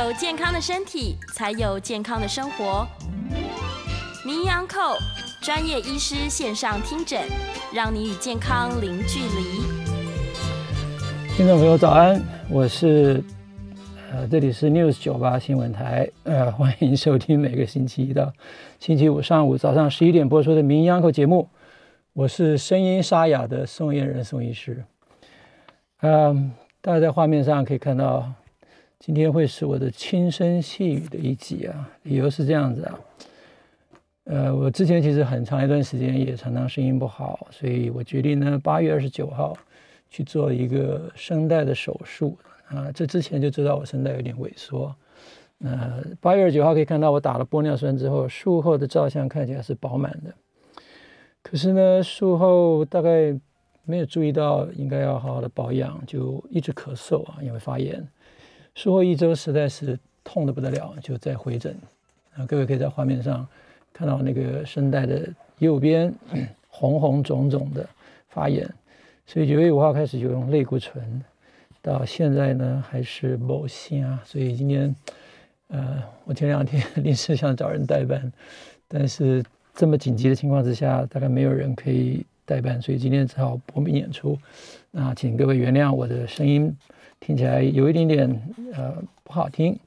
有健康的身体，才有健康的生活。名医昂寇专业医师线上听诊，让你与健康零距离。听众朋友早安，我是。呃，这里是 News 九八新闻台，呃，欢迎收听每个星期一到星期五上午早上十一点播出的名医安可节目。我是声音沙哑的宋彦仁宋医师。嗯、大家在画面上可以看到，今天会是我的轻声细语的一集啊。理由是这样子啊，呃，我之前其实很长一段时间也常常声音不好，所以我决定呢，八月二十九号去做一个声带的手术。啊，这之前就知道我声带有点萎缩。那八月二十九号可以看到我打了玻尿酸之后，术后的照相看起来是饱满的。可是呢，术后大概没有注意到应该要好好的保养，就一直咳嗽啊，因为发炎。术后一周实在是痛得不得了，就在回诊。啊，各位可以在画面上看到那个声带的右边 红红肿肿的发炎，所以九月五号开始就用类固醇。到现在呢还是没声啊，所以今天，呃，我前两天临时想找人代班，但是这么紧急的情况之下，大概没有人可以代班，所以今天只好搏命演出。那请各位原谅我的声音听起来有一点点呃不好听，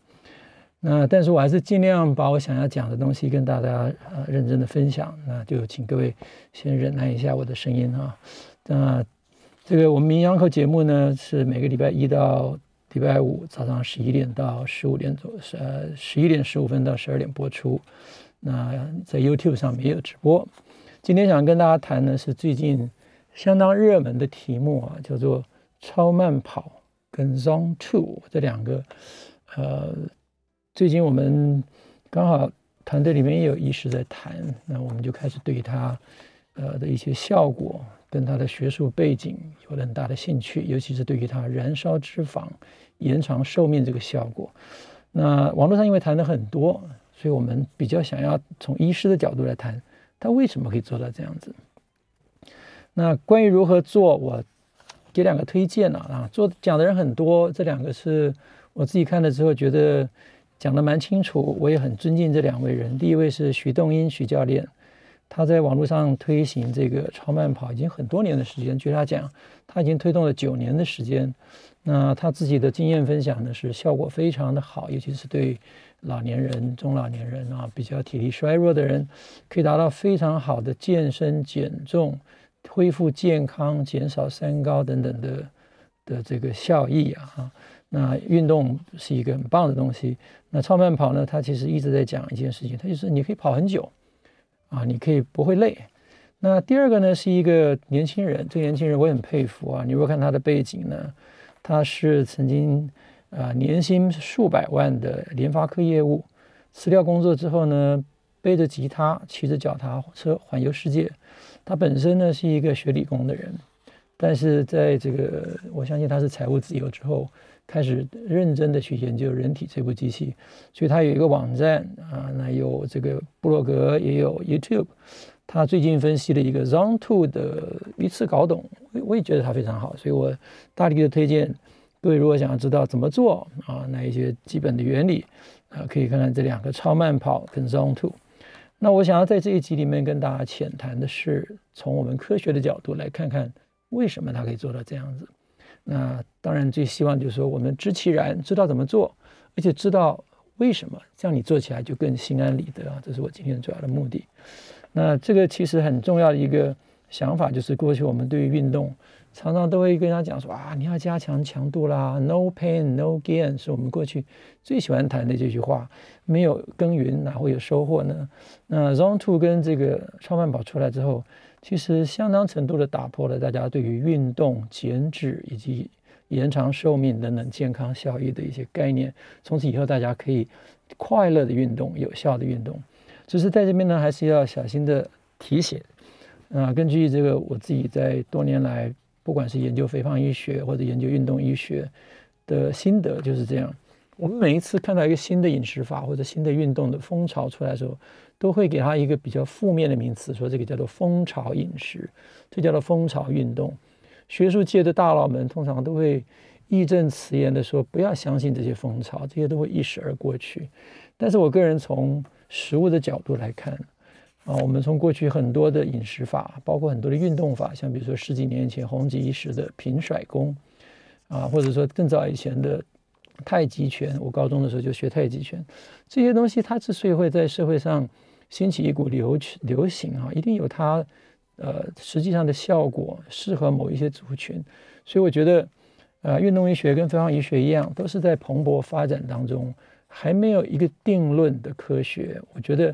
那但是我还是尽量把我想要讲的东西跟大家呃认真的分享。那就请各位先忍耐一下我的声音啊，那。这个我们名医安可节目呢，是每个礼拜一到礼拜五早上十一点到十五点左，呃，十一点十五分到十二点播出。那在 YouTube 上面也有直播。今天想跟大家谈的是最近相当热门的题目啊，叫做超慢跑跟 Zone Two 这两个。呃，最近我们刚好团队里面也有医师在谈，那我们就开始对他呃的一些效果。跟他的学术背景有了很大的兴趣，尤其是对于他燃烧脂肪、延长寿命这个效果。那网络上因为谈的很多，所以我们比较想要从医师的角度来谈，他为什么可以做到这样子。那关于如何做，我给两个推荐了啊，做讲的人很多，这两个是我自己看了之后觉得讲的蛮清楚，我也很尊敬这两位人。第一位是许栋英许教练。他在网络上推行这个超慢跑已经很多年的时间，据他讲，他已经推动了九年的时间。那他自己的经验分享呢，是效果非常的好，尤其是对老年人、中老年人啊，比较体力衰弱的人，可以达到非常好的健身、减重、恢复健康、减少三高等等的的这个效益啊。那运动是一个很棒的东西。那超慢跑呢，它其实一直在讲一件事情，它就是你可以跑很久。啊，你可以不会累。那第二个呢，是一个年轻人，这个年轻人我很佩服啊。你如果看他的背景呢，他是曾经啊、年薪数百万的联发科业务，辞掉工作之后呢，背着吉他，骑着脚踏车环游世界。他本身呢是一个学理工的人，但是在这个我相信他是财务自由之后。开始认真的去研究人体这部机器，所以他有一个网站啊，那有这个布洛格，也有 YouTube。他最近分析了一个 Zone Two 的一次搞懂，我也觉得他非常好，所以我大力的推荐各位，如果想要知道怎么做啊，那一些基本的原理啊，可以看看这两个超慢跑跟 Zone Two。那我想要在这一集里面跟大家浅谈的是，从我们科学的角度来看看为什么它可以做到这样子。那当然最希望就是说，我们知其然，知道怎么做，而且知道为什么，这样你做起来就更心安理得啊！这是我今天主要的目的。那这个其实很重要的一个想法，就是过去我们对于运动常常都会跟他讲说啊，你要加强强度啦，no pain no gain，是我们过去最喜欢谈的这句话。没有耕耘哪会有收获呢？那 Zone Two 跟这个超慢跑出来之后，其实相当程度的打破了大家对于运动、减脂以及延长寿命等等健康效益的一些概念。从此以后，大家可以快乐的运动，有效的运动。只是在这边呢，还是要小心的提醒。啊，根据这个我自己在多年来，不管是研究肥胖医学或者研究运动医学的心得，就是这样。我们每一次看到一个新的饮食法或者新的运动的风潮出来的时候，都会给它一个比较负面的名词，说这个叫做风潮饮食，这叫做风潮运动。学术界的大佬们通常都会义正辞严地说，不要相信这些风潮，这些都会一时而过去。但是我个人从食物的角度来看。啊，我们从过去很多的饮食法，包括很多的运动法，像比如说十几年前红极一时的平甩功，啊，或者说更早以前的太极拳，我高中的时候就学太极拳，这些东西它之所以会在社会上兴起一股流流行啊，一定有它呃实际上的效果，适合某一些族群，所以我觉得，呃，运动医学跟肥胖医学一样，都是在蓬勃发展当中，还没有一个定论的科学，我觉得。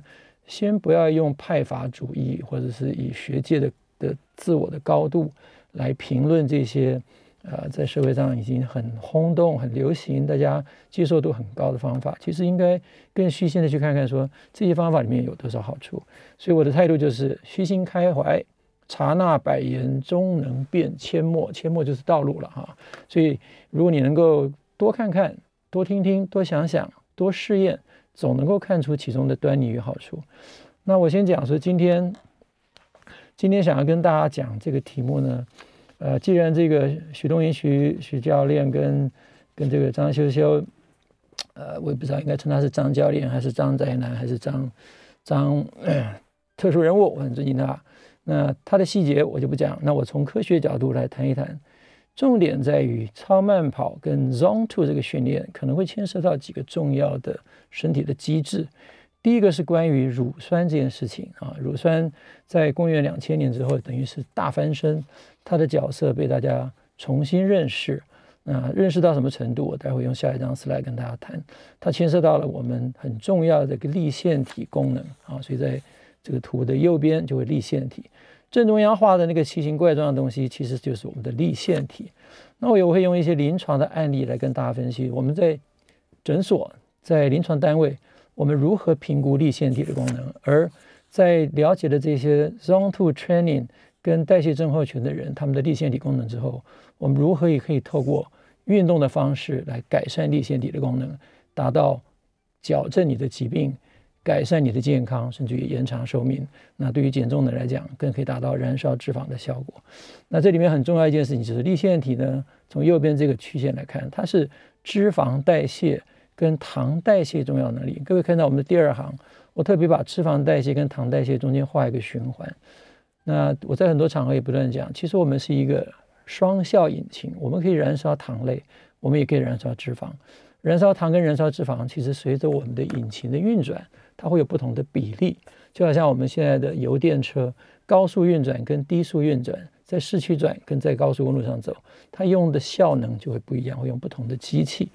先不要用派阀主义，或者是以学界的的自我的高度来评论这些，呃，在社会上已经很轰动、很流行、大家接受度很高的方法。其实应该更虚心的去看看，说这些方法里面有多少好处。所以我的态度就是虚心开怀，察纳百言，终能辨阡陌。阡陌就是道路了哈。所以如果你能够多看看、多听听、多想想、多试验。总能够看出其中的端倪与好处。那我先讲说，今天今天想要跟大家讲这个题目呢，呃，既然这个许东云许许教练跟跟这个张修修，呃，我也不知道应该称他是张教练还是张宅男还是张张、特殊人物，我很尊敬他。那他的细节我就不讲，那我从科学角度来谈一谈。重点在于超慢跑跟 Zone Two 这个训练可能会牵涉到几个重要的身体的机制。第一个是关于乳酸这件事情啊，乳酸在公元两千年之后等于是大翻身，它的角色被大家重新认识。那认识到什么程度？我待会用下一张 slide 跟大家谈。它牵涉到了我们很重要的一个粒线体功能啊，所以在这个图的右边就会粒线体。正中央画的那个奇形怪状的东西，其实就是我们的立腺体。那我也会用一些临床的案例来跟大家分析，我们在诊所、在临床单位，我们如何评估立腺体的功能。而在了解了这些 Zone Two Training 跟代谢症候群的人，他们的立腺体功能之后，我们如何也可以透过运动的方式来改善立腺体的功能，达到矫正你的疾病。改善你的健康，甚至于延长寿命。那对于减重的来讲，更可以达到燃烧脂肪的效果。那这里面很重要一件事情就是立腺体呢，从右边这个曲线来看，它是脂肪代谢跟糖代谢重要能力。各位看到我们的第二行，我特别把脂肪代谢跟糖代谢中间画一个循环。那我在很多场合也不断讲，其实我们是一个双效引擎，我们可以燃烧糖类，我们也可以燃烧脂肪。燃烧糖跟燃烧脂肪，其实随着我们的引擎的运转。它会有不同的比例，就好像我们现在的油电车，高速运转跟低速运转，在市区转跟在高速公路上走，它用的效能就会不一样，会用不同的机器，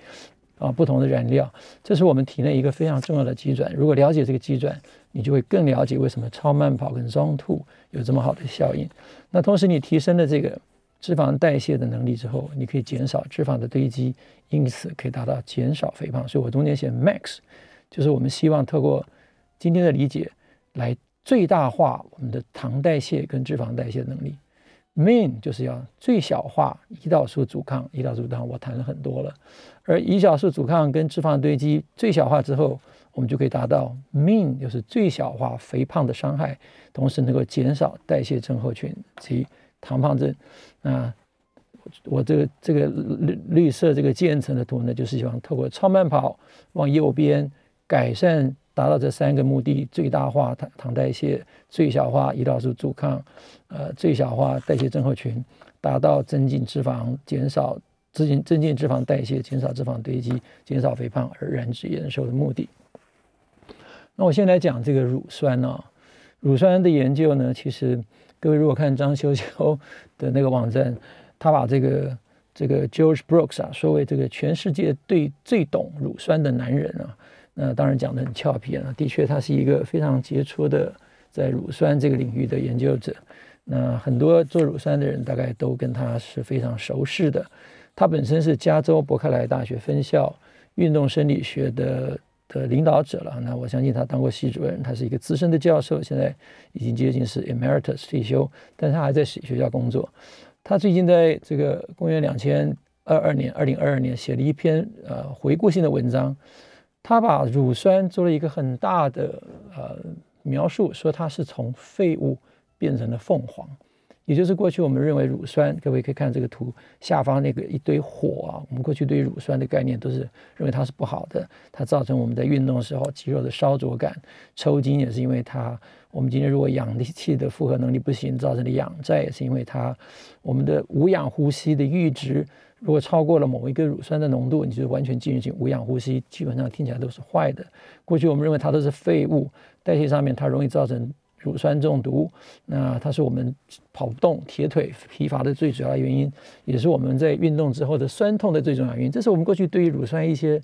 啊，不同的燃料。这是我们体内一个非常重要的机转。如果了解这个机转，你就会更了解为什么超慢跑跟 Zone Two 有这么好的效应。那同时你提升了这个脂肪代谢的能力之后，你可以减少脂肪的堆积，因此可以达到减少肥胖。所以我中间写 Max，就是我们希望透过今天的理解，来最大化我们的糖代谢跟脂肪代谢的能力。Min 就是要最小化胰岛素阻抗，胰岛素阻抗我谈了很多了。而胰岛素阻抗跟脂肪堆积最小化之后，我们就可以达到 Min 就是最小化肥胖的伤害，同时能够减少代谢症候群及糖胖症。啊我这个这个绿绿色这个渐层的图呢，就是希望透过超慢跑往右边改善。达到这三个目的：最大化糖糖代谢，最小化胰岛素阻抗，呃，最小化代谢症候群，达到增进脂肪、减少增进增进脂肪代谢、减少脂肪堆积、减少肥胖而燃脂延寿的目的。那我先来讲这个乳酸呢、哦，乳酸的研究呢，其实各位如果看张修修的那个网站，他把这个这个 George Brooks 啊，说为这个全世界最最懂乳酸的男人啊。那当然讲得很俏皮啊，的确他是一个非常杰出的在乳酸这个领域的研究者。那很多做乳酸的人大概都跟他是非常熟识的。他本身是加州伯克莱大学分校运动生理学的的领导者了。那我相信他当过系主任，他是一个资深的教授，现在已经接近是 emeritus 退休，但他还在学校工作。他最近在这个公元两千二二年，二零二二年写了一篇呃回顾性的文章，他把乳酸做了一个很大的呃描述，说它是从废物变成了凤凰。也就是过去我们认为乳酸，各位可以看这个图下方那个一堆火啊，我们过去对乳酸的概念都是认为它是不好的，它造成我们在运动的时候肌肉的烧灼感，抽筋也是因为它。我们今天如果氧气的负荷能力不行，造成的氧债也是因为它。我们的无氧呼吸的阈值如果超过了某一个乳酸的浓度，你就完全进入进无氧呼吸，基本上听起来都是坏的。过去我们认为它都是废物，代谢上面它容易造成。乳酸中毒，那它是我们跑不动、铁腿、疲乏的最主要的原因，也是我们在运动之后的酸痛的最重要原因。这是我们过去对于乳酸一些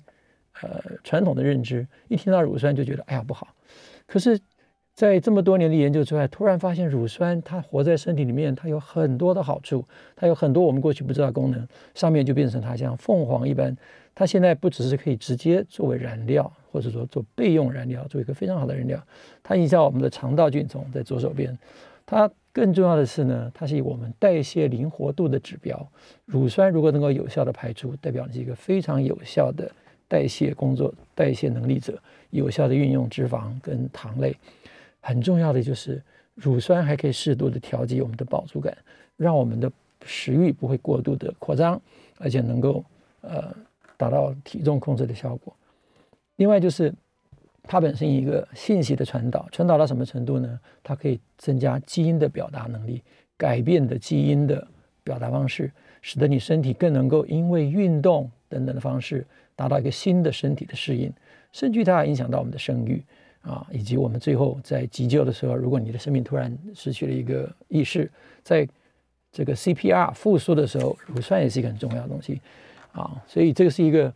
呃传统的认知，一听到乳酸就觉得哎呀不好。可是，在这么多年的研究之外，突然发现乳酸它活在身体里面，它有很多的好处，它有很多我们过去不知道的功能，上面就变成它像凤凰一般。它现在不只是可以直接作为燃料，或者说做备用燃料，做一个非常好的燃料。它影响我们的肠道菌丛在左手边。它更重要的是呢，它是以我们代谢灵活度的指标。乳酸如果能够有效的排出，代表你是一个非常有效的代谢工作、代谢能力者，有效的运用脂肪跟糖类。很重要的就是乳酸还可以适度的调节我们的饱足感，让我们的食欲不会过度的扩张，而且能够呃。达到体重控制的效果。另外就是，它本身一个信息的传导，传导到什么程度呢？它可以增加基因的表达能力，改变的基因的表达方式，使得你身体更能够因为运动等等的方式，达到一个新的身体的适应，甚至它还影响到我们的生育啊，以及我们最后在急救的时候，如果你的生命突然失去了一个意识，在这个 CPR 复苏的时候，乳酸也是一个很重要的东西。啊，所以这个是一个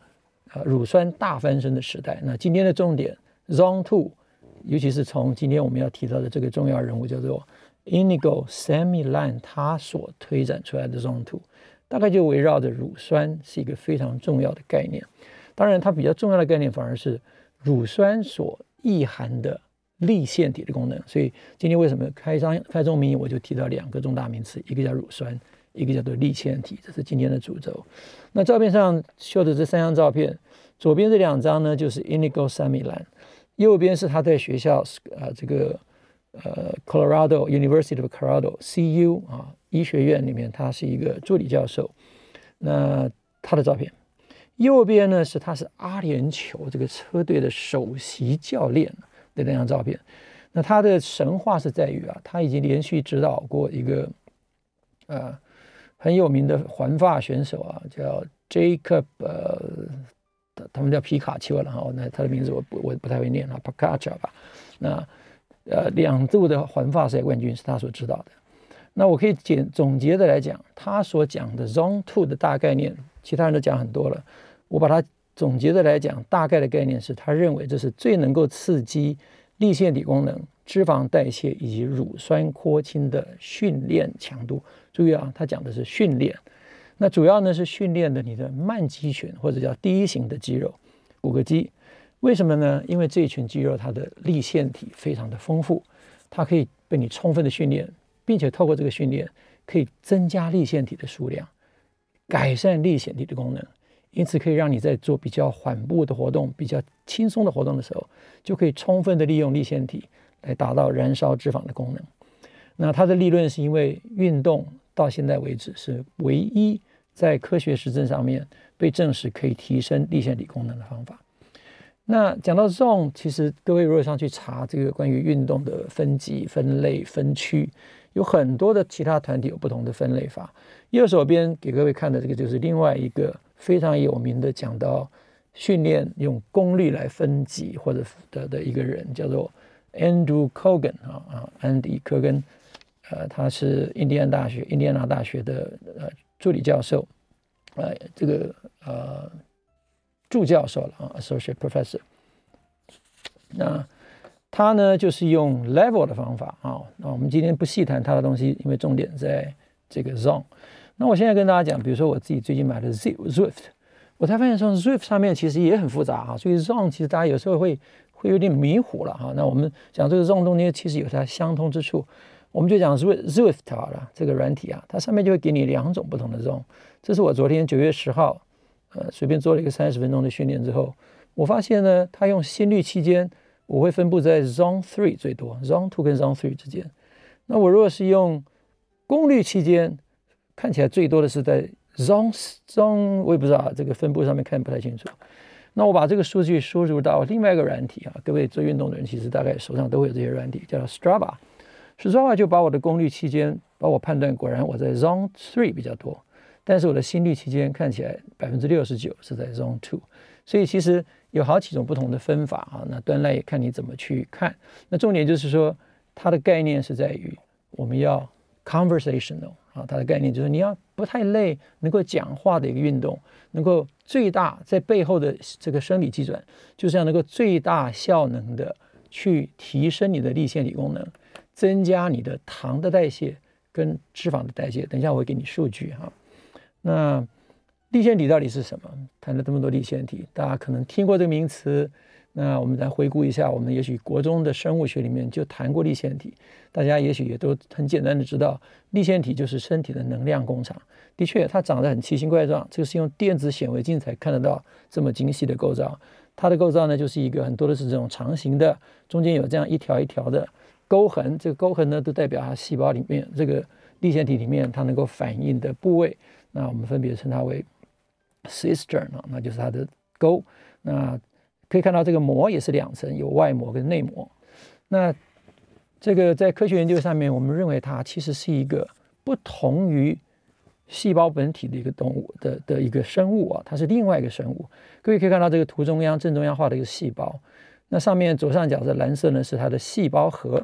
乳酸大翻身的时代。那今天的重点，Zone Two，尤其是从今天我们要提到的这个重要人物叫做 Inigo Semilan，他所推展出来的 Zone Two，大概就围绕着乳酸是一个非常重要的概念。当然，它比较重要的概念反而是乳酸所意含的粒腺体的功能。所以今天为什么开张开宗明义我就提到两个重大名词，一个叫乳酸。一个叫做粒线体，这是今天的主轴。那照片上秀的这三张照片，左边这两张呢就是 Inigo Semilan，右边是他在学校啊这个呃 Colorado University of Colorado CU 啊医学院里面，他是一个助理教授。那他的照片，右边呢是他是阿联酋这个车队的首席教练的那张照片。那他的神话是在于啊，他已经连续指导过一个呃。很有名的环法选手啊，叫 Jacob，呃，他他们叫皮卡丘了哈。那他的名字我不我不太会念啊，Pogačar 吧。那呃，两度的环法赛冠军是他所指导的。那我可以简总结的来讲，他所讲的 Zone Two 的大概念，其他人都讲很多了。我把它总结的来讲，大概的概念是他认为这是最能够刺激粒线体功能、脂肪代谢以及乳酸扩清的训练强度。注意啊，他讲的是训练，那主要呢是训练的你的慢肌群或者叫第一型的肌肉，骨骼肌。为什么呢？因为这一群肌肉它的粒线体非常的丰富，它可以被你充分的训练，并且透过这个训练可以增加粒线体的数量，改善粒线体的功能，因此可以让你在做比较缓步的活动、比较轻松的活动的时候，就可以充分的利用粒线体来达到燃烧脂肪的功能。那它的利润是因为运动。到现在为止是唯一在科学实证上面被证实可以提升立线体功能的方法。那讲到 Zone，其实各位如果上去查这个关于运动的分级、分类、分区，有很多的其他团体有不同的分类法。右手边给各位看的这个就是另外一个非常有名的讲到训练用功率来分级或者的的一个人，叫做 Andrew Kogan 啊啊，安迪·科根。呃，他是印第安大学、印第安纳大学的呃助理教授，呃，这个呃助教授了啊，associate professor。那他呢就是用 level 的方法啊。那我们今天不细谈他的东西，因为重点在这个 zone。那我现在跟大家讲，比如说我自己最近买的 Zwift，我才发现说 Zwift 上面其实也很复杂啊。所以 zone 其实大家有时候会会有点迷糊了哈。那我们讲这个 zone 中间其实有它相通之处。我们就讲 Zwift 好了，这个软体啊，它上面就会给你两种不同的 zone。这是我昨天九月十号，呃，随便做了一个三十分钟的训练之后，我发现呢，它用心率期间，我会分布在 Zone Three 最多，Zone Two 跟 Zone Three 之间。那我如果是用功率期间，看起来最多的是在 Zone Zone，我也不知道啊这个分布上面看不太清楚。那我把这个数据输入到另外一个软体啊，各位做运动的人其实大概手上都会有这些软体，叫做 Strava。Strava 就把我的功率期间，把我判断果然我在 Zone Three 比较多，但是我的心率期间看起来百分之六十九是在 Zone Two，所以其实有好几种不同的分法啊。那端赖也看你怎么去看。那重点就是说，它的概念是在于我们要 conversational 啊，它的概念就是你要不太累，能够讲话的一个运动，能够最大在背后的这个生理基准，就是要能够最大效能的去提升你的立线体功能。增加你的糖的代谢跟脂肪的代谢，等一下我会给你数据哈。那粒线体到底是什么？谈了这么多粒线体，大家可能听过这个名词。那我们来回顾一下，我们也许国中的生物学里面就谈过粒线体，大家也许也都很简单的知道，粒线体就是身体的能量工厂。的确，它长得很奇形怪状，这个是用电子显微镜才看得到这么精细的构造。它的构造呢，就是一个很多的是这种长形的，中间有这样一条一条的。沟痕，这个沟痕呢，都代表它细胞里面这个粒线体里面它能够反应的部位。那我们分别称它为 cistern 啊，那就是它的沟。那可以看到这个膜也是两层，有外膜跟内膜。那这个在科学研究上面，我们认为它其实是一个不同于细胞本体的一个动物的的一个生物啊，它是另外一个生物。各位可以看到这个图中央正中央画的一个细胞，那上面左上角的蓝色呢是它的细胞核。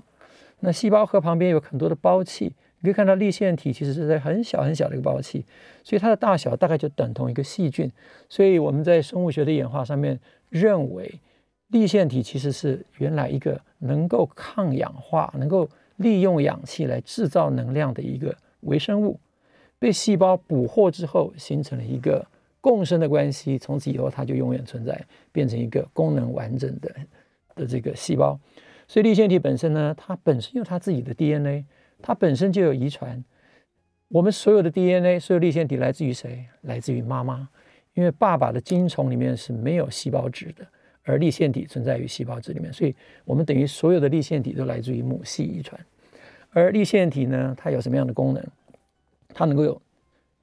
那细胞核旁边有很多的胞器，你可以看到粒线体其实是在很小很小的一个胞器，所以它的大小大概就等同一个细菌。所以我们在生物学的演化上面认为，粒线体其实是原来一个能够抗氧化、能够利用氧气来制造能量的一个微生物，被细胞捕获之后形成了一个共生的关系，从此以后它就永远存在，变成一个功能完整的的这个细胞。所以立线体本身呢，它本身有它自己的 DNA，它本身就有遗传。我们所有的 DNA，所有立线体来自于谁？来自于妈妈，因为爸爸的精虫里面是没有细胞质的，而立线体存在于细胞质里面，所以我们等于所有的立线体都来自于母系遗传。而立线体呢，它有什么样的功能？它能够有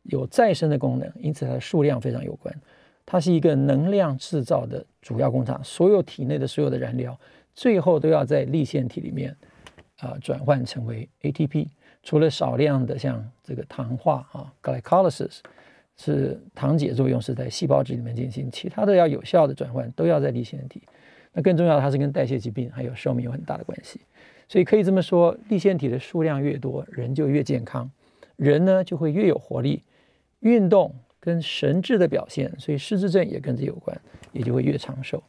有再生的功能，因此它的数量非常有关。它是一个能量制造的主要工厂，所有体内的所有的燃料。最后都要在粒线体里面啊、转换成为 ATP，除了少量的像这个糖化啊 glycolysis 是糖解作用是在细胞质里面进行，其他的要有效的转换都要在粒线体。那更重要的，它是跟代谢疾病还有寿命有很大的关系。所以可以这么说，粒线体的数量越多，人就越健康，人呢就会越有活力，运动跟神智的表现，所以失智症也跟这有关，也就会越长寿。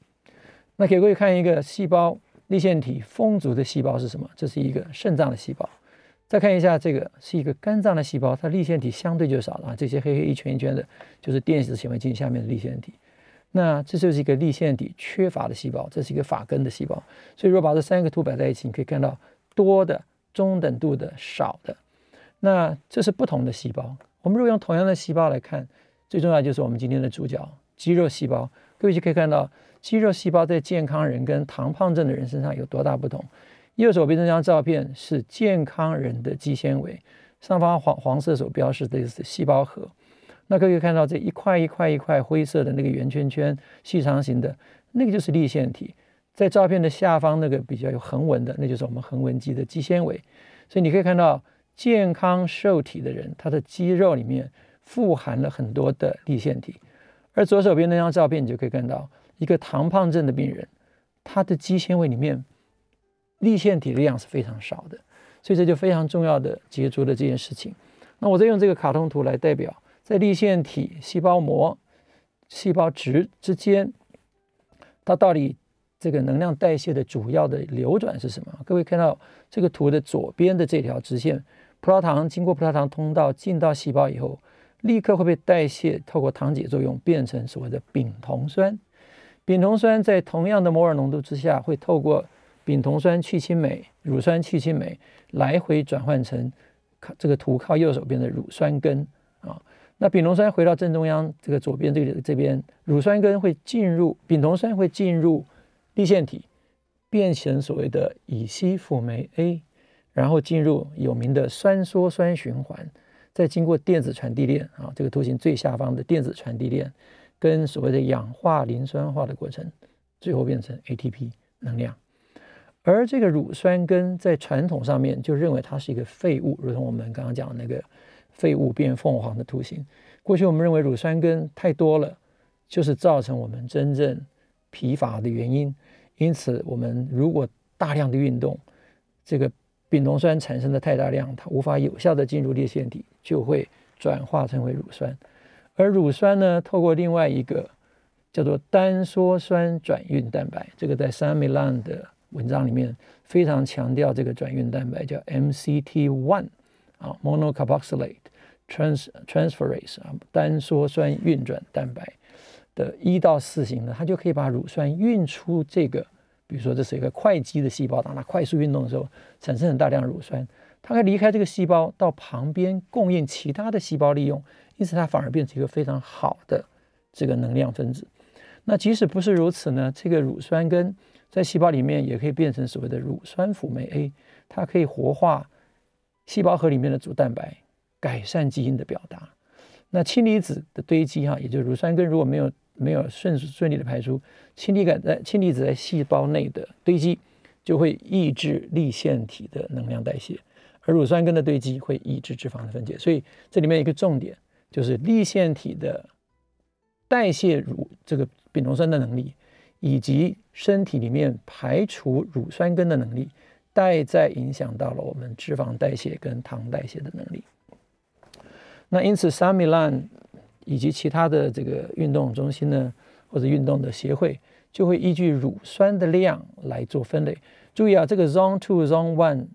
那给各位看一个细胞粒线体丰足的细胞是什么？这是一个肾脏的细胞。再看一下这个是一个肝脏的细胞，它粒线体相对就少了啊。这些黑黑一圈一圈的，就是电子显微镜下面的粒线体。那这就是一个粒线体缺乏的细胞，这是一个发根的细胞。所以如果把这三个图摆在一起，你可以看到多的、中等度的、少的。那这是不同的细胞。我们如果用同样的细胞来看，最重要就是我们今天的主角——肌肉细胞。各位就可以看到。肌肉细胞在健康人跟糖胖症的人身上有多大不同？右手边这张照片是健康人的肌纤维，上方黄黄色所标示的是细胞核。那可以看到这一块一块一块灰色的那个圆圈圈，细长型的那个就是粒线体。在照片的下方那个比较有横纹的，那就是我们横纹肌的肌纤维。所以你可以看到健康瘦体的人，他的肌肉里面富含了很多的粒线体。而左手边那张照片，你就可以看到。一个糖胖症的病人，他的肌纤维里面粒线体的量是非常少的，所以这就非常重要的杰出的这件事情。那我再用这个卡通图来代表，在粒线体、细胞膜、细胞质之间，它到底这个能量代谢的主要的流转是什么？各位看到这个图的左边的这条直线，葡萄糖经过葡萄糖通道进到细胞以后，立刻会被代谢，透过糖解作用变成所谓的丙酮酸。丙酮酸在同样的摩尔浓度之下，会透过丙酮酸去氢酶、乳酸去氢酶来回转换成靠这个图靠右手边的乳酸根啊。那丙酮酸回到正中央这个左边这个这边，乳酸根会进入丙酮酸会进入粒线体，变成所谓的乙烯辅酶 A，然后进入有名的酸羧酸循环。再经过电子传递链啊，这个图形最下方的电子传递链，跟所谓的氧化磷酸化的过程，最后变成 ATP 能量。而这个乳酸根在传统上面就认为它是一个废物，如同我们刚刚讲的那个废物变凤凰的图形。过去我们认为乳酸根太多了，就是造成我们真正疲乏的原因。因此，我们如果大量的运动，这个。丙酮酸产生的太大量，它无法有效地进入粒线体，就会转化成为乳酸。而乳酸呢，透过另外一个叫做单羧酸转运蛋白，这个在 Sam Milan 的文章里面非常强调这个转运蛋白叫 MCT one 啊，monocarboxylate trans transferase 啊，单羧酸运转蛋白的一到四型呢，它就可以把乳酸运出这个。比如说，这是一个快肌的细胞，当它快速运动的时候，产生很大量乳酸，它可以离开这个细胞到旁边供应其他的细胞利用，因此它反而变成一个非常好的这个能量分子。那即使不是如此呢，这个乳酸根在细胞里面也可以变成所谓的乳酸辅酶 A，它可以活化细胞核里面的主蛋白，改善基因的表达。那氢离子的堆积哈，也就是乳酸根如果没有没有顺顺利的排出，氢离子在氢离子在细胞内的堆积，就会抑制粒线体的能量代谢，而乳酸根的堆积会抑制脂肪的分解。所以这里面一个重点就是粒线体的代谢乳这个丙酮酸的能力，以及身体里面排除乳酸根的能力，代在影响到了我们脂肪代谢跟糖代谢的能力。那因此，Sami lan 以及其他的这个运动中心呢，或者运动的协会，就会依据乳酸的量来做分类。注意啊，这个 Zone Two、Zone One、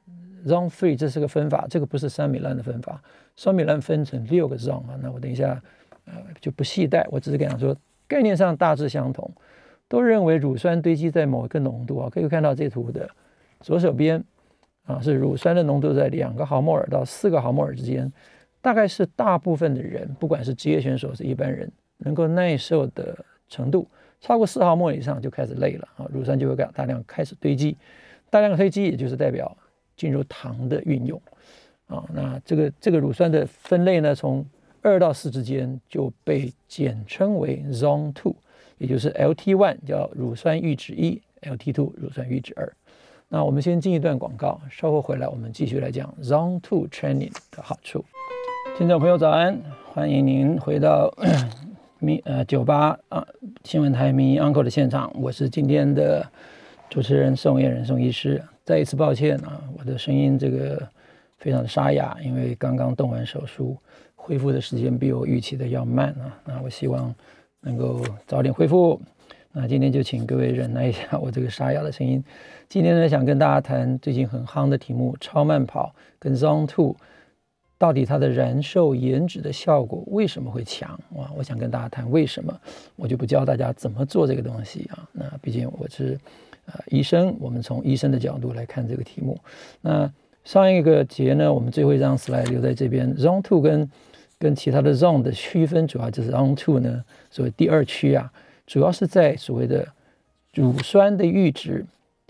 Zone Three 这是个分法，这个不是 Sam Millan 的分法。Sam Millan 分成六个 Zone 啊，那我等一下呃就不细带，我只是跟你说概念上大致相同，都认为乳酸堆积在某一个浓度啊，可以看到这图的左手边啊是乳酸的浓度在两个毫摩尔到四个毫摩尔之间。大概是大部分的人，不管是职业选手是一般人，能够耐受的程度，超过四毫摩尔以上就开始累了啊，乳酸就会大量开始堆积，大量堆积也就是代表进入糖的运用啊。那这个这个乳酸的分类呢，从二到四之间就被简称为 Zone Two，也就是 LT One 叫乳酸阈值一，LT Two 乳酸阈值二。那我们先进一段广告，稍后回来我们继续来讲 Zone Two Training 的好处。听众朋友早安，欢迎您回到 咪呃酒吧啊新闻台名医 Uncle 的现场，我是今天的主持人宋彦仁宋医师。再一次抱歉啊，我的声音这个非常的沙哑，因为刚刚动完手术，恢复的时间比我预期的要慢啊。那我希望能够早点恢复。那今天就请各位忍耐一下我这个沙哑的声音。今天呢，想跟大家谈最近很夯的题目——超慢跑跟 Zone Two。到底它的燃寿延脂的效果为什么会强啊？我想跟大家谈为什么，我就不教大家怎么做这个东西啊。那毕竟我是啊医生，我们从医生的角度来看这个题目。那上一个节呢，我们最后一张 slide 留在这边。Zone Two 跟跟其他的 Zone 的区分，主要就是 Zone Two 呢，所谓第二区啊，主要是在所谓的乳酸的阈值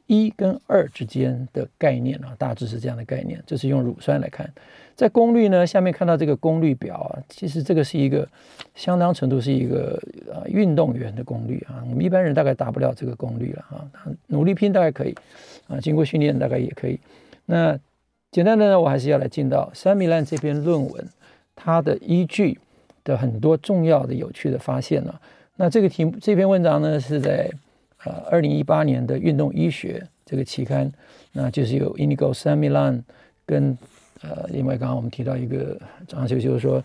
一跟二之间的概念啊，大致是这样的概念，这是用乳酸来看。在功率呢，下面看到这个功率表啊，其实这个是一个相当程度是一个呃运动员的功率啊，我们一般人大概达不了这个功率了啊，努力拼大概可以啊，经过训练大概也可以。那简单的呢，我还是要来进到 Samiran 这篇论文，它的依据的很多重要的有趣的发现了。那这个题目这篇文章呢是在呃二零一八年的运动医学这个期刊，那就是有 Inigo samilan 跟呃，另外刚刚我们提到一个张秀秀说，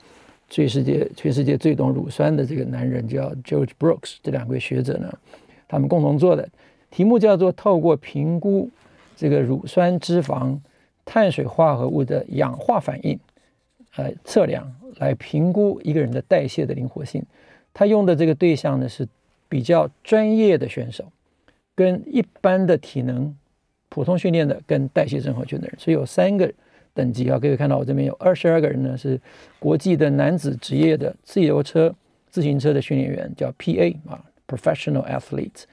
全世界全世界最懂乳酸的这个男人叫 George Brooks，这两位学者呢，他们共同做的题目叫做透过评估这个乳酸脂肪碳水化合物的氧化反应，呃，测量来评估一个人的代谢的灵活性。他用的这个对象呢是比较专业的选手，跟一般的体能普通训练的跟代谢症候群的人，所以有三个等级啊。各位看到我这边有二十二个人呢，是国际的男子职业的自由车、自行车的训练员，叫 PA 啊，Professional Athletes。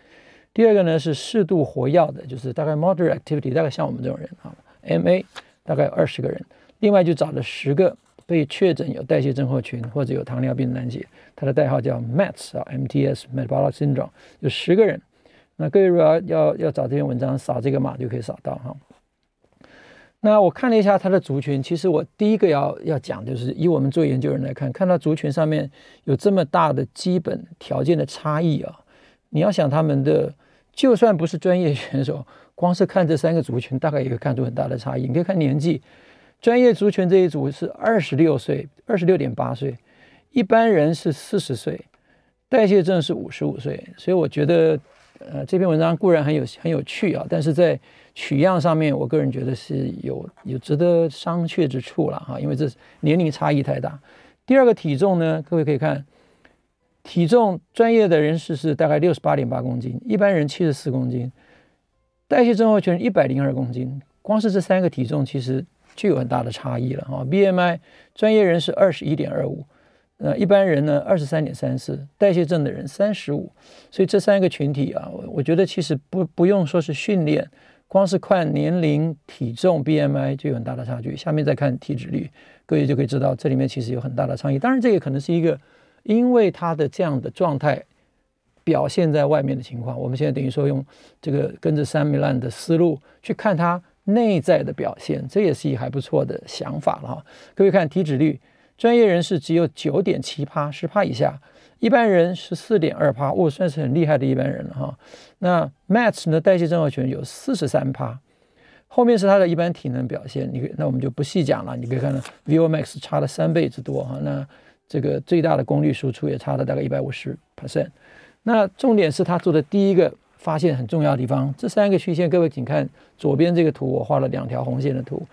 第二个呢是适度活跃的，就是大概 Moderate Activity，大概像我们这种人啊，MA 大概有二十个人。另外就找了十个被确诊有代谢症候群或者有糖尿病的男子，他的代号叫 MATS 啊，MTS Metabolic Syndrome，有十个人。那各位如果要要要找这篇文章，扫这个码就可以扫到哈。那我看了一下他的族群，其实我第一个要要讲就是以我们做研究人来看，看到族群上面有这么大的基本条件的差异啊，你要想他们的，就算不是专业选手，光是看这三个族群，大概也会看出很大的差异。你可以看年纪，专业族群这一组是二十六岁，二十六点八岁，一般人是四十岁，代谢症是五十五岁，所以我觉得。呃，这篇文章固然很有很有趣啊，但是在取样上面，我个人觉得是有有值得商榷之处了哈，因为这年龄差异太大。第二个体重呢，各位可以看，体重专业的人士是大概六十八点八公斤，一般人七十四公斤，代谢症候群一百零二公斤，光是这三个体重其实就有很大的差异了哈。BMI 专业人士二十一点二五。呃，一般人呢，二十三点三四，代谢症的人三十五，所以这三个群体啊，我我觉得其实不不用说是训练，光是看年龄、体重、BMI 就有很大的差距。下面再看体脂率，各位就可以知道这里面其实有很大的差异。当然，这个可能是一个因为他的这样的状态表现在外面的情况。我们现在等于说用这个跟着 Samlan 的思路去看他内在的表现，这也是一还不错的想法了哈。各位看体脂率。专业人士只有九点七趴，十趴以下；一般人十四点二趴，我算是很厉害的一般人了哈。那 MATS 呢？代谢症候群有四十三趴，后面是他的一般体能表现。你可以，那我们就不细讲了。你可以看到 VO_MAX 差了三倍之多哈。那这个最大的功率输出也差了大概一百五十 percent。那重点是他做的第一个发现很重要的地方，这三个曲线，各位请看左边这个图，我画了两条红线的图。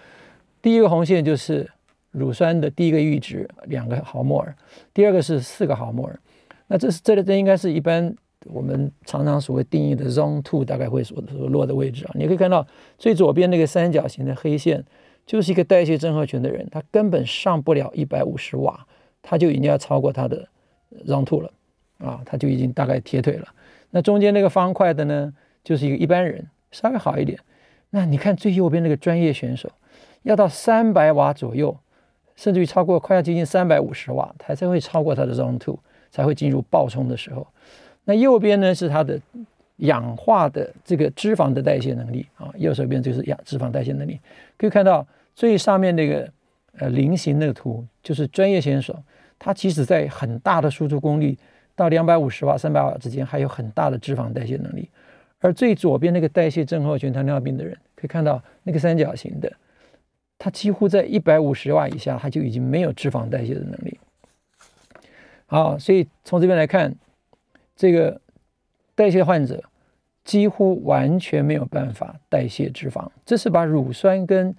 第一个红线就是。乳酸的第一个阈值两个毫摩尔，第二个是四个毫摩尔。那这是这里这应该是一般我们常常所谓定义的 Zone Two 大概会所所落的位置啊。你可以看到最左边那个三角形的黑线，就是一个代谢症候群的人，他根本上不了一百五十瓦，他就已经要超过他的 Zone Two 了啊，他就已经大概铁腿了。那中间那个方块的呢，就是一个一般人，稍微好一点。那你看最右边那个专业选手，要到三百瓦左右。甚至于超过快要接近三百五十瓦，它才会超过它的 Zone Two，才会进入爆冲的时候。那右边呢是它的氧化的这个脂肪的代谢能力啊，右手边就是氧脂肪代谢能力。可以看到最上面那个呃菱形那个图，就是专业选手，他即使在很大的输出功率到两百五十瓦、三百瓦之间，还有很大的脂肪代谢能力。而最左边那个代谢症候群糖尿病的人，可以看到那个三角形的。他几乎在一百五十瓦以下，他就已经没有脂肪代谢的能力。好，所以从这边来看，这个代谢患者几乎完全没有办法代谢脂肪。这是把乳酸跟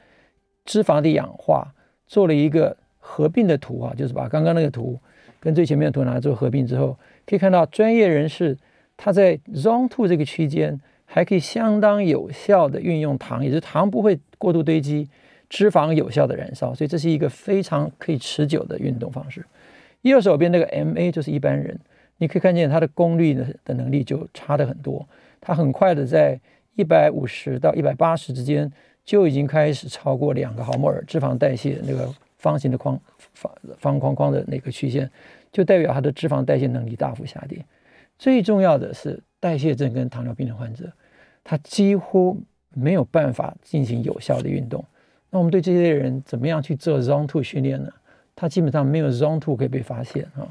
脂肪的氧化做了一个合并的图啊，就是把刚刚那个图跟最前面的图拿来做合并之后，可以看到专业人士他在 Zone Two 这个区间还可以相当有效的运用糖，也就是糖不会过度堆积。脂肪有效的燃烧，所以这是一个非常可以持久的运动方式。右手边那个 MA 就是一般人，你可以看见它的功率的的能力就差得很多。它很快的在一百五十到一百八十之间就已经开始超过两个毫摩尔脂肪代谢那个方形的框方方框框的那个曲线，就代表他的脂肪代谢能力大幅下跌。最重要的是代谢症跟糖尿病的患者，他几乎没有办法进行有效的运动。那我们对这些人怎么样去做 Zone Two 训练呢？他基本上没有 Zone Two 可以被发现啊。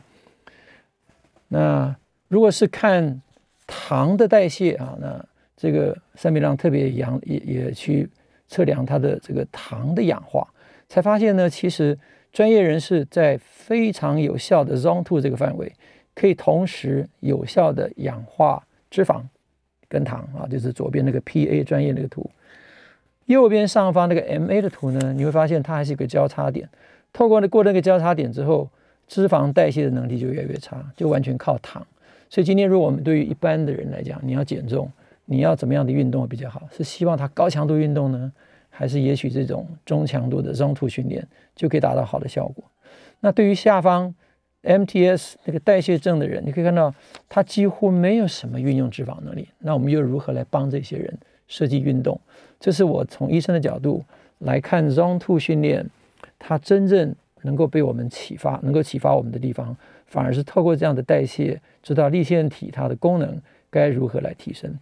那如果是看糖的代谢啊，那这个三米浪特别阳也也去测量它的这个糖的氧化，才发现呢，其实专业人士在非常有效的 Zone Two 这个范围，可以同时有效的氧化脂肪跟糖啊，就是左边那个 PA 专业那个图。右边上方那个 MA 的图呢，你会发现它还是一个交叉点。透过那过那个交叉点之后，脂肪代谢的能力就越来越差，就完全靠糖。所以今天如果我们对于一般的人来讲，你要减重，你要怎么样的运动比较好？是希望他高强度运动呢，还是也许这种中强度的 Zone Two 训练就可以达到好的效果？那对于下方 MTS 那个代谢症的人，你可以看到他几乎没有什么运用脂肪能力。那我们又如何来帮这些人设计运动？这是我从医生的角度来看 Zone Two 训练，它真正能够被我们启发、能够启发我们的地方，反而是透过这样的代谢，知道粒线体它的功能该如何来提升。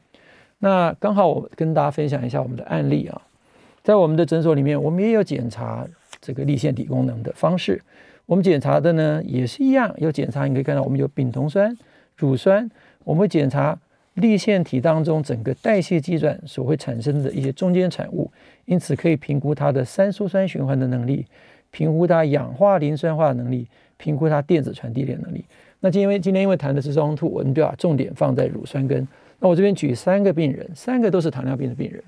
那刚好我跟大家分享一下我们的案例啊，在我们的诊所里面，我们也有检查这个粒线体功能的方式。我们检查的呢也是一样，有检查你可以看到我们有丙酮酸、乳酸，我们会检查粒线体当中整个代谢机转所会产生的一些中间产物，因此可以评估它的三羧酸循环的能力，评估它氧化磷酸化能力，评估它电子传递链能力。那今天今天因为谈的是双兔我们就把重点放在乳酸根。那我这边举三个病人，三个都是糖尿病的病人。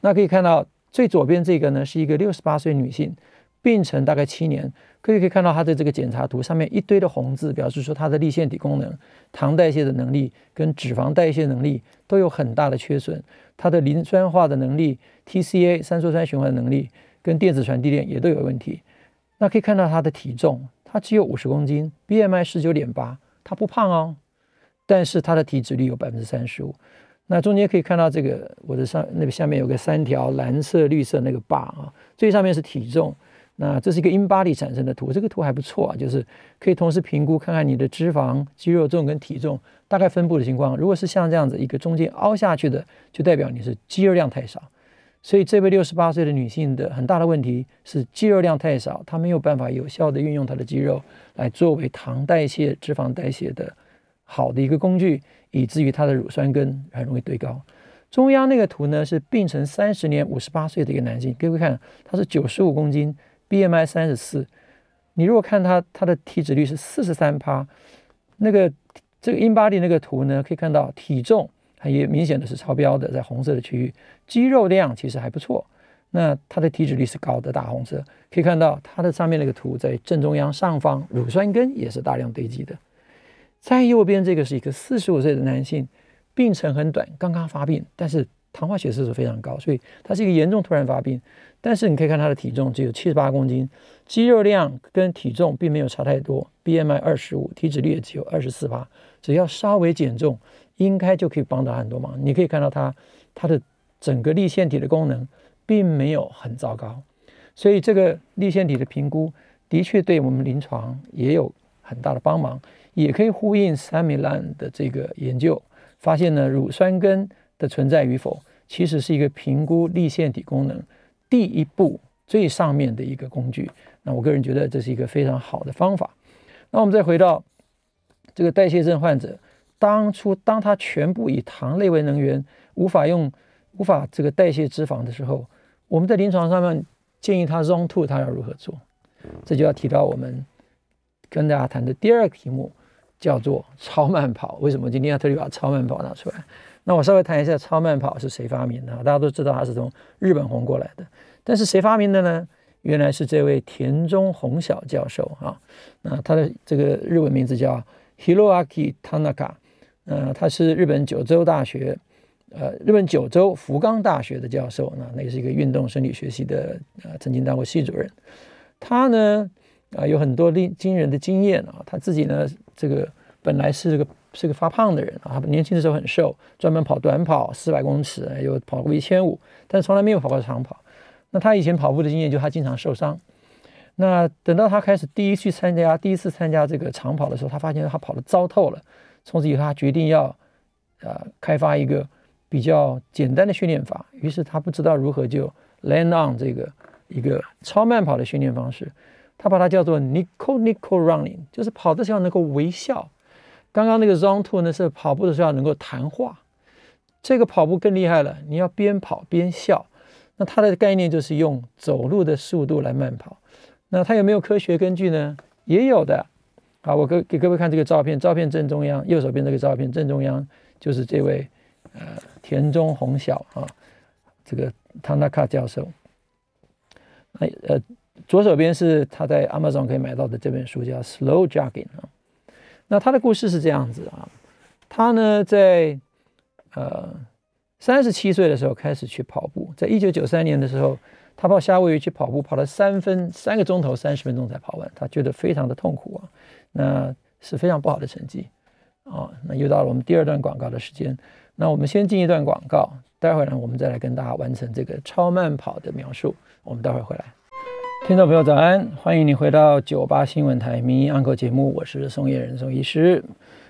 那可以看到最左边这个呢，是一个六十八岁女性，病程大概七年。可以可以看到她的这个检查图上面一堆的红字，表示说她的粒线体功能、糖代谢的能力跟脂肪代谢能力都有很大的缺损。她的磷酸化的能力、TCA 三羧酸循环的能力跟电子传递链也都有问题。那可以看到她的体重，她只有五十公斤，BMI 十九点八，她不胖哦。但是她的体脂率有百分之三十五，那中间可以看到这个我的上那个下面有个三条蓝色绿色那个 bar 啊，最上面是体重，那这是一个 InBody 产生的图，这个图还不错啊，就是可以同时评估看看你的脂肪、肌肉重跟体重大概分布的情况。如果是像这样子一个中间凹下去的，就代表你是肌肉量太少。所以这位六十八岁的女性的很大的问题是肌肉量太少，她没有办法有效的运用她的肌肉来作为糖代谢、脂肪代谢的。好的一个工具，以至于它的乳酸根很容易堆高。中央那个图呢，是病程三十年、五十八岁的一个男性，各位看，他是九十五公斤，BMI 三十四。你如果看他他的体脂率是四十三趴，那个这个 InBody 那个图呢，可以看到体重也明显的是超标的，在红色的区域，肌肉量其实还不错。那他的体脂率是高的，大红色，可以看到它的上面那个图在正中央上方，乳酸根也是大量堆积的。在右边这个是一个四十五岁的男性，病程很短，刚刚发病，但是糖化血色素非常高，所以他是一个严重突然发病。但是你可以看他的体重只有七十八公斤，肌肉量跟体重并没有差太多，BMI 二十五，体脂率也只有二十四趴，只要稍微减重，应该就可以帮到很多忙。你可以看到他他的整个立腺体的功能并没有很糟糕，所以这个立腺体的评估的确对我们临床也有很大的帮忙。也可以呼应 Samilan 的这个研究，发现呢，乳酸根的存在与否，其实是一个评估粒线体功能第一步最上面的一个工具。那我个人觉得这是一个非常好的方法。那我们再回到这个代谢症患者，当初当他全部以糖类为能源，无法用无法这个代谢脂肪的时候，我们在临床上面建议他 Zone Two，他要如何做？这就要提到我们跟大家谈的第二个题目。叫做超慢跑，为什么今天要特地把超慢跑拿出来？那我稍微谈一下超慢跑是谁发明的？大家都知道它是从日本红过来的，但是谁发明的呢？原来是这位田中弘晓教授啊。那他的这个日文名字叫 Hiroaki Tanaka，呃，他是日本九州大学，呃，日本九州福冈大学的教授。那那是一个运动生理学系的，呃，曾经当过系主任。他呢？啊，有很多令惊人的经验啊！他自己呢，这个本来是个是个发胖的人啊，他年轻的时候很瘦，专门跑短跑四百公尺，有跑过一千五，但从来没有跑过长跑。那他以前跑步的经验，就他经常受伤。那等到他开始第一去参加第一次参加这个长跑的时候，他发现他跑得糟透了。从此以后，他决定要呃开发一个比较简单的训练法。于是他不知道如何就 land on 这个一个超慢跑的训练方式。他把它叫做 Nico Nico Running，就是跑的时候能够微笑。刚刚那个 Zone Two 呢，是跑步的时候能够谈话。这个跑步更厉害了，你要边跑边笑。那它的概念就是用走路的速度来慢跑。那它有没有科学根据呢？也有的。好，我给给各位看这个照片，照片正中央，右手边这个照片正中央就是这位呃田中宏小啊，这个汤纳卡教授。那呃左手边是他在 Amazon 可以买到的这本书，叫《Slow Jogging》啊。那他的故事是这样子啊，他呢在呃三十七岁的时候开始去跑步，在一九九三年的时候，他跑夏威夷去跑步，跑了三分三个钟头三十分钟才跑完，他觉得非常的痛苦啊，那是非常不好的成绩啊。那又到了我们第二段广告的时间，那我们先进一段广告，待会儿呢我们再来跟大家完成这个超慢跑的描述，我们待会儿回来。听众朋友早安，欢迎你回到九八新闻台名医按课节目，我是宋叶仁宋医师。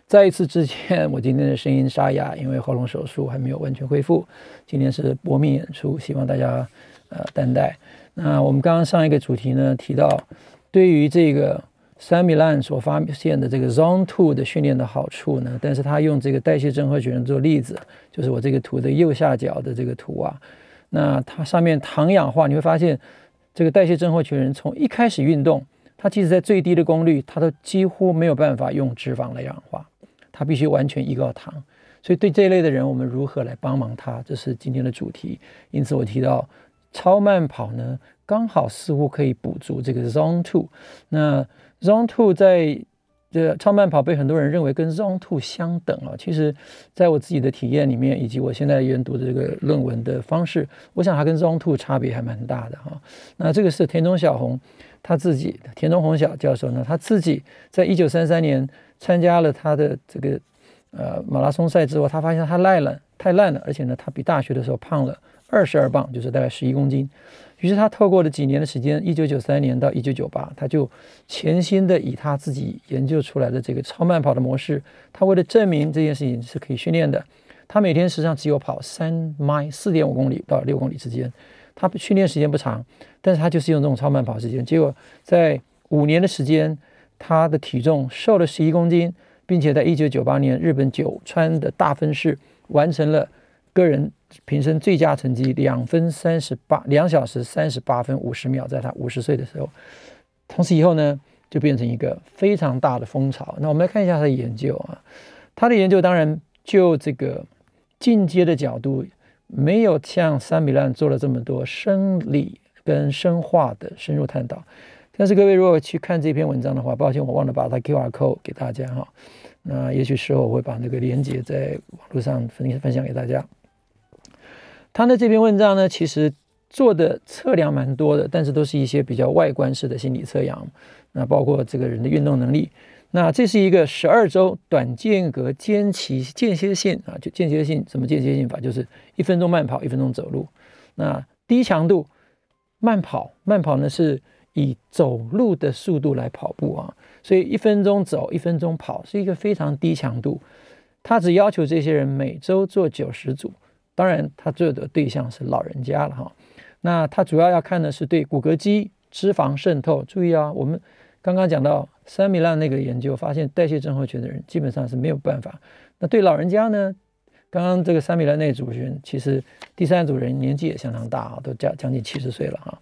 再一次之前，我今天的声音沙哑，因为喉咙手术还没有完全恢复。今天是搏命演出，希望大家呃担待。那我们刚刚上一个主题呢，提到对于这个 sami lang 所发现的这个 Zone Two 的训练的好处呢，但是他用这个代谢症候群做例子，就是我这个图的右下角的这个图啊，那它上面糖氧化，你会发现。这个代谢症候群人从一开始运动，他即使在最低的功率，他都几乎没有办法用脂肪来氧化，他必须完全依靠糖。所以对这一类的人，我们如何来帮忙他？这是今天的主题。因此我提到超慢跑呢，刚好似乎可以补足这个 Zone Two。那 Zone Two 在这超慢跑被很多人认为跟 Zone Two 相等啊，其实在我自己的体验里面，以及我现在研读的这个论文的方式，我想它跟 Zone Two 差别还蛮大的哈。那这个是田中小红他自己，田中宏小教授呢，他自己在一九三三年参加了他的这个呃马拉松赛之后，他发现他烂了，太烂了，而且呢，他比大学的时候胖了二十二磅，就是大概十一公斤。于是他透过了几年的时间，一九九三年到一九九八，他就潜心的以他自己研究出来的这个超慢跑的模式，他为了证明这件事情是可以训练的，他每天实际上只有跑三迈四点五公里到六公里之间，他训练时间不长，但是他就是用这种超慢跑时间，结果在五年的时间，他的体重瘦了十一公斤，并且在一九九八年日本九川的大分市完成了个人。平生最佳成绩两分三十八两小时三十八分五十秒，在他五十岁的时候，从此以后呢，就变成一个非常大的风潮。那我们来看一下他的研究啊，他的研究当然就这个进阶的角度，没有像三米烂做了这么多生理跟生化的深入探讨。但是各位如果去看这篇文章的话，抱歉我忘了把它 QR code 给大家哈。那也许时候我会把那个链接在网络上分分享给大家。他的这篇文章呢，其实做的测量蛮多的，但是都是一些比较外观式的心理测量，那包括这个人的运动能力。那这是一个十二周短间隔间期间歇性啊，就间歇性什么间歇性法，就是一分钟慢跑，一分钟走路。那低强度慢跑，慢跑呢是以走路的速度来跑步啊，所以一分钟走，一分钟跑，是一个非常低强度。他只要求这些人每周做九十组。当然，他做的对象是老人家了哈。那他主要要看的是对骨骼肌脂肪渗透。注意啊，我们刚刚讲到 Sam Millan 那个研究，发现代谢症候群的人基本上是没有办法。那对老人家呢？刚刚这个 Sam Millan 那组群，其实第三组人年纪也相当大啊，都将将近七十岁了哈。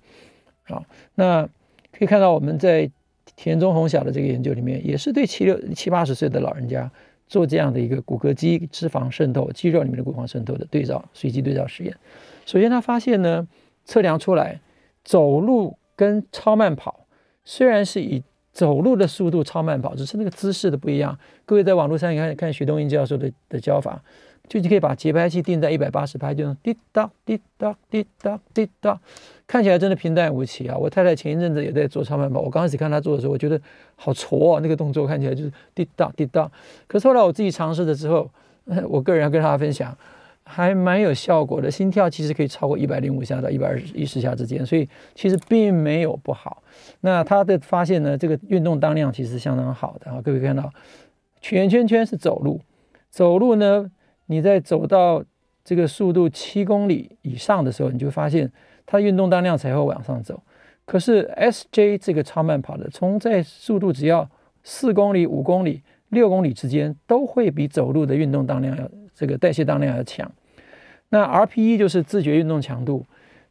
好，那可以看到我们在田中宏小的这个研究里面，也是对七六七八十岁的老人家。做这样的一个骨骼肌脂肪渗透、肌肉里面的骨肪渗透的对照随机对照实验。首先，他发现呢，测量出来走路跟超慢跑虽然是以走路的速度超慢跑，只是那个姿势的不一样。各位在网络上看看徐东英教授的的教法。就你可以把节拍器定在一百八十拍，就能滴答滴答滴答滴答，看起来真的平淡无奇啊！我太太前一阵子也在做超慢跑，我刚开始看她做的时候，我觉得好挫啊，那个动作看起来就是滴答滴答。可是后来我自己尝试了之后，我个人要跟大家分享，还蛮有效果的，心跳其实可以超过一百零五下到一百二十一十下之间，所以其实并没有不好。那他的发现呢，这个运动当量其实相当好的啊！各位看到，圈圈圈是走路，走路呢。你在走到这个速度七公里以上的时候，你就发现它运动当量才会往上走。可是 SJ 这个超慢跑的，从在速度只要四公里、五公里、六公里之间，都会比走路的运动当量要这个代谢当量要强。那 RPE 就是自觉运动强度。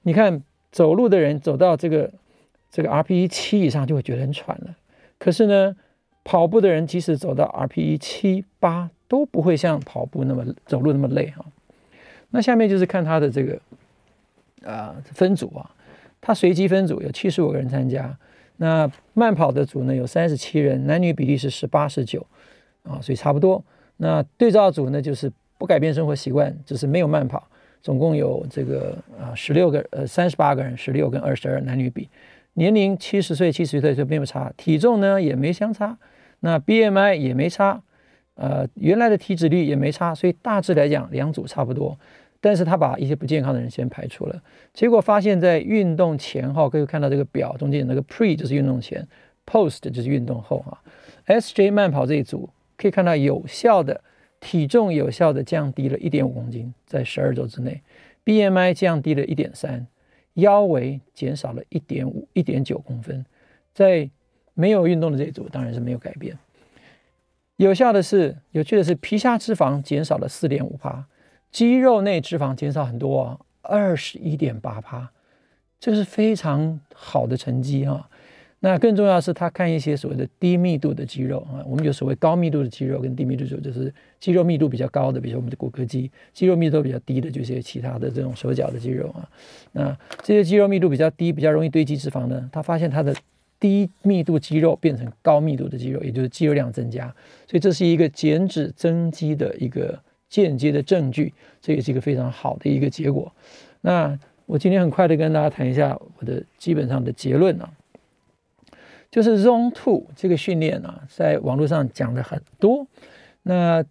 你看走路的人走到这个这个 RPE 七以上就会觉得很喘了。可是呢，跑步的人即使走到 RPE 七八，都不会像跑步那么走路那么累哈。那下面就是看他的这个啊、呃、分组啊，他随机分组有七十五个人参加。那慢跑的组呢有三十七人，男女比例是十八十九啊，所以差不多。那对照组呢就是不改变生活习惯，就是没有慢跑，总共有这个啊十六个呃三十八个人，十六跟二十二男女比，年龄七十岁七十岁就没有差，体重呢也没相差，那 BMI 也没差，呃原来的体脂率也没差，所以大致来讲两组差不多。但是他把一些不健康的人先排除了，结果发现，在运动前后，各位看到这个表中间那个 pre 就是运动前，post 就是运动后啊。SJ 慢跑这一组可以看到有效的体重有效的降低了一点五公斤，在十二周之内，BMI 降低了一点三，腰围减少了一点五一点九公分，在没有运动的这一组当然是没有改变。有效的是，有趣的是皮下脂肪减少了四点五趴。肌肉内脂肪减少很多啊，二十一点八趴，这是非常好的成绩哈。那更重要的是，他看一些所谓的低密度的肌肉啊，我们有所谓高密度的肌肉跟低密度肌肉，就是肌肉密度比较高的，比如说我们的骨骼肌；肌肉密度比较低的，就是其他的这种手脚的肌肉啊。那这些肌肉密度比较低，比较容易堆积脂肪呢，他发现他的低密度肌肉变成高密度的肌肉，也就是肌肉量增加，所以这是一个减脂增肌的一个。间接的证据，这也是一个非常好的一个结果。那我今天很快的跟大家谈一下我的基本上的结论啊，就是 Zone Two 这个训练啊，在网络上讲的很多。那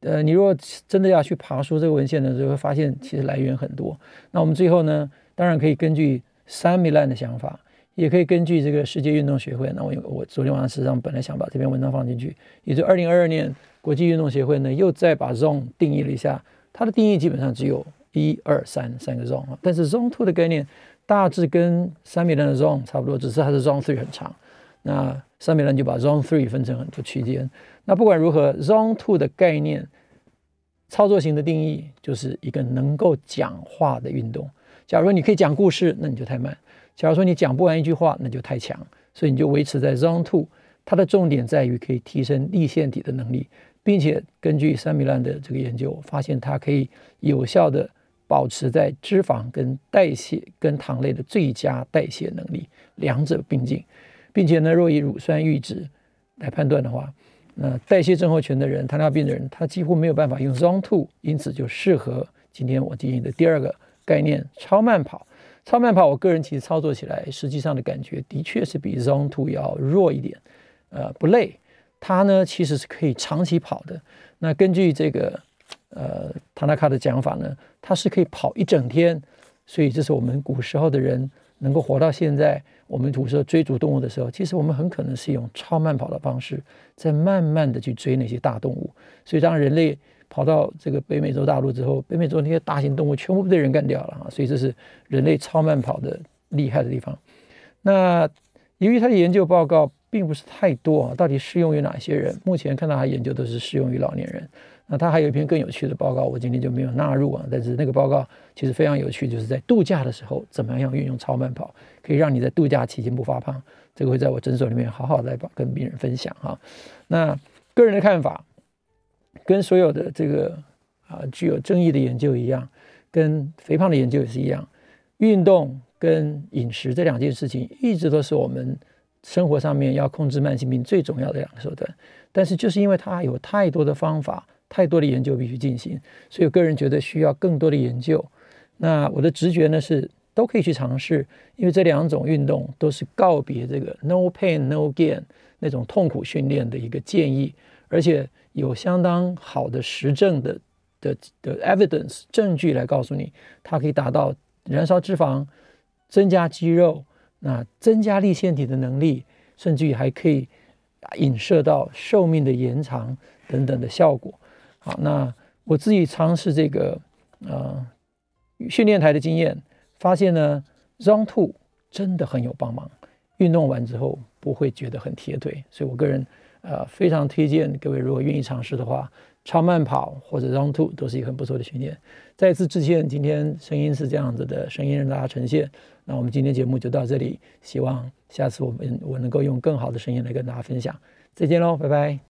呃，你如果真的要去爬书这个文献呢，就会发现其实来源很多。那我们最后呢，当然可以根据 Sam Milan 的想法，也可以根据这个世界运动协会。那我我昨天晚上实际上本来想把这篇文章放进去，也就二零二二年。国际运动协会呢，又再把 zone 定义了一下，它的定义基本上只有一二三三个 zone 啊，但是 zone two 的概念大致跟 Sam Millam 的 zone 差不多，只是它的 zone three 很长。那三米蓝就把 zone three 分成很多区间。那不管如何，zone two 的概念，操作型的定义就是一个能够讲话的运动。假如你可以讲故事，那你就太慢；假如说你讲不完一句话，那就太强。所以你就维持在 zone two，它的重点在于可以提升立腺体的能力。并且根据 Sam Millam 的这个研究，发现它可以有效地保持在脂肪跟代谢跟糖类的最佳代谢能力，两者并进，并且呢，若以乳酸阈值来判断的话，那代谢症候群的人、糖尿病的人，他几乎没有办法用 Zone Two，因此就适合今天我进行的第二个概念——超慢跑。超慢跑，我个人其实操作起来，实际上的感觉的确是比 Zone Two 要弱一点，呃，不累。它呢，其实是可以长期跑的。那根据这个呃塔纳卡的讲法呢，它是可以跑一整天。所以这是我们古时候的人能够活到现在。我们古时候追逐动物的时候，其实我们很可能是用超慢跑的方式，在慢慢的去追那些大动物。所以当人类跑到这个北美洲大陆之后，北美洲那些大型动物全部被人干掉了啊！所以这是人类超慢跑的厉害的地方。那由于他的研究报告。并不是太多啊，到底适用于哪些人？目前看到他研究都是适用于老年人。那他还有一篇更有趣的报告，我今天就没有纳入啊。但是那个报告其实非常有趣，就是在度假的时候怎么样运用超慢跑，可以让你在度假期间不发胖。这个会在我诊所里面好好来跟病人分享哈。那个人的看法跟所有的这个啊具有争议的研究一样，跟肥胖的研究也是一样，运动跟饮食这两件事情一直都是我们。生活上面要控制慢性病最重要的两个手段，但是就是因为它有太多的方法，太多的研究必须进行，所以我个人觉得需要更多的研究。那我的直觉呢是都可以去尝试，因为这两种运动都是告别这个 no pain no gain 那种痛苦训练的一个建议，而且有相当好的实证的的的 evidence 证据来告诉你，它可以达到燃烧脂肪、增加肌肉。那增加粒线体的能力，甚至于还可以影射到寿命的延长等等的效果。好，那我自己尝试这个呃训练台的经验，发现呢，Zone Two 真的很有帮忙。运动完之后不会觉得很贴腿，所以我个人呃非常推荐各位，如果愿意尝试的话，超慢跑或者 long Two 都是一个很不错的训练。再次致歉，今天声音是这样子的，声音让大家呈现。那我们今天节目就到这里，希望下次我们我能够用更好的声音来跟大家分享。再见喽，拜拜。